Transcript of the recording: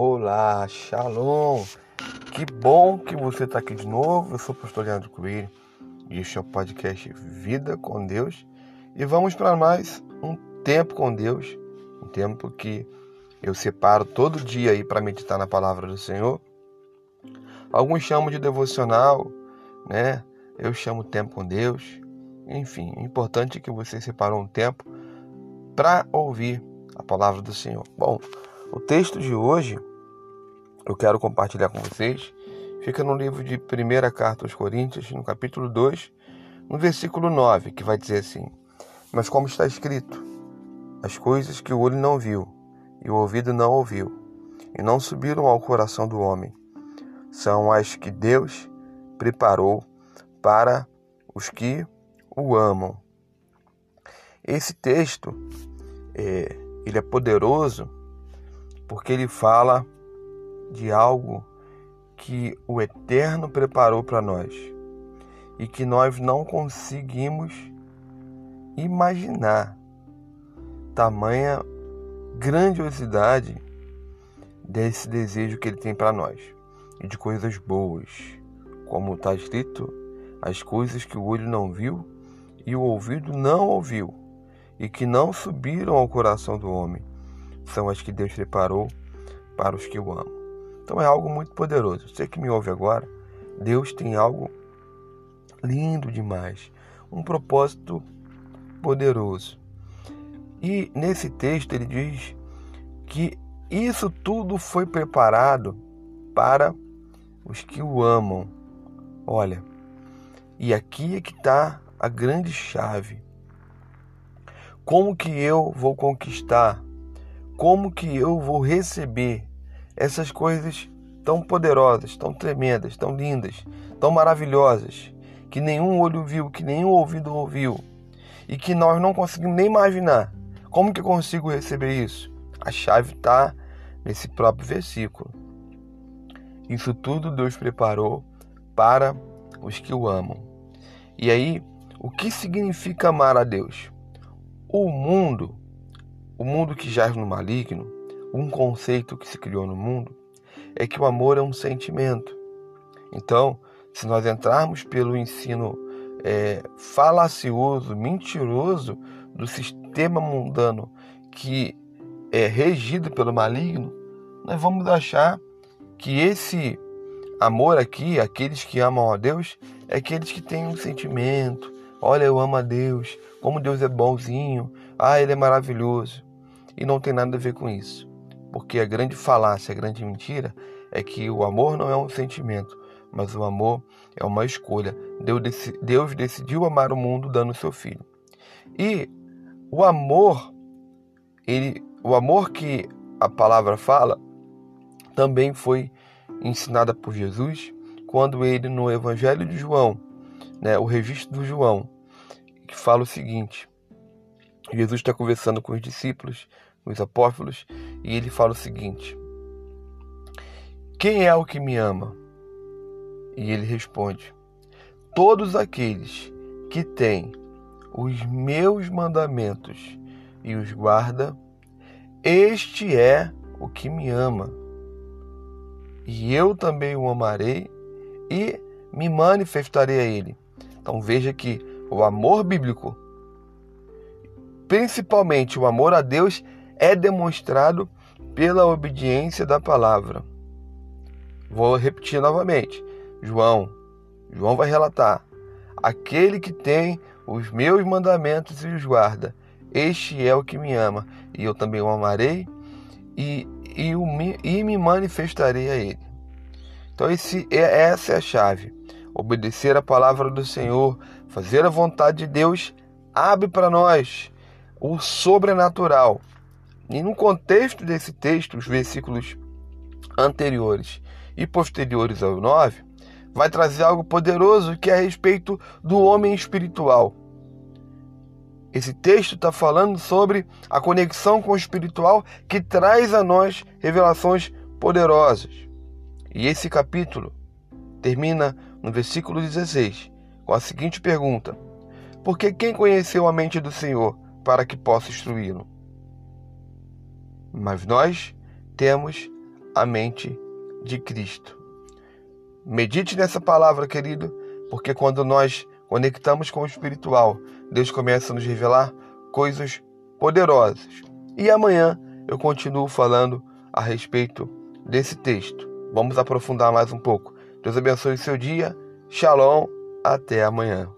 Olá, Shalom! Que bom que você está aqui de novo. Eu sou o pastor Leandro Coelho e este é o podcast Vida com Deus. E vamos para mais um tempo com Deus, um tempo que eu separo todo dia aí para meditar na palavra do Senhor. Alguns chamam de devocional, né? Eu chamo tempo com Deus. Enfim, é importante que você separou um tempo para ouvir a palavra do Senhor. Bom, o texto de hoje eu quero compartilhar com vocês fica no livro de 1 Carta aos Coríntios, no capítulo 2, no versículo 9, que vai dizer assim: Mas como está escrito, as coisas que o olho não viu e o ouvido não ouviu, e não subiram ao coração do homem, são as que Deus preparou para os que o amam. Esse texto é, ele é poderoso porque ele fala de algo que o Eterno preparou para nós e que nós não conseguimos imaginar tamanha grandiosidade desse desejo que ele tem para nós e de coisas boas, como está escrito, as coisas que o olho não viu e o ouvido não ouviu e que não subiram ao coração do homem, são as que Deus preparou para os que o amam. Então é algo muito poderoso. Você que me ouve agora, Deus tem algo lindo demais, um propósito poderoso. E nesse texto ele diz que isso tudo foi preparado para os que o amam. Olha, e aqui é que está a grande chave. Como que eu vou conquistar? Como que eu vou receber essas coisas tão poderosas, tão tremendas, tão lindas, tão maravilhosas, que nenhum olho viu, que nenhum ouvido ouviu, e que nós não conseguimos nem imaginar. Como que eu consigo receber isso? A chave está nesse próprio versículo. Isso tudo Deus preparou para os que o amam. E aí, o que significa amar a Deus? O mundo, o mundo que jaz no maligno, um conceito que se criou no mundo é que o amor é um sentimento. Então, se nós entrarmos pelo ensino é, falacioso, mentiroso do sistema mundano que é regido pelo maligno, nós vamos achar que esse amor aqui, aqueles que amam a Deus, é aqueles que têm um sentimento. Olha, eu amo a Deus, como Deus é bonzinho, ah, Ele é maravilhoso. E não tem nada a ver com isso. Porque a grande falácia, a grande mentira é que o amor não é um sentimento, mas o amor é uma escolha. Deus decidiu amar o mundo dando seu filho. E o amor, ele, o amor que a palavra fala, também foi ensinada por Jesus quando ele no Evangelho de João, né, o registro do João, que fala o seguinte: Jesus está conversando com os discípulos os apóstolos, e ele fala o seguinte: Quem é o que me ama? E ele responde: Todos aqueles que têm os meus mandamentos e os guarda, este é o que me ama. E eu também o amarei e me manifestarei a ele. Então veja que o amor bíblico, principalmente o amor a Deus, é demonstrado pela obediência da palavra. Vou repetir novamente. João, João vai relatar: aquele que tem os meus mandamentos e os guarda, este é o que me ama, e eu também o amarei e, e, o, e me manifestarei a ele. Então esse, é, essa é a chave. Obedecer a palavra do Senhor, fazer a vontade de Deus, abre para nós o sobrenatural, e no contexto desse texto, os versículos anteriores e posteriores ao 9, vai trazer algo poderoso que é a respeito do homem espiritual. Esse texto está falando sobre a conexão com o espiritual que traz a nós revelações poderosas. E esse capítulo termina no versículo 16 com a seguinte pergunta: Porque quem conheceu a mente do Senhor para que possa instruí-lo? Mas nós temos a mente de Cristo. Medite nessa palavra, querido, porque quando nós conectamos com o espiritual, Deus começa a nos revelar coisas poderosas. E amanhã eu continuo falando a respeito desse texto. Vamos aprofundar mais um pouco. Deus abençoe o seu dia. Shalom. Até amanhã.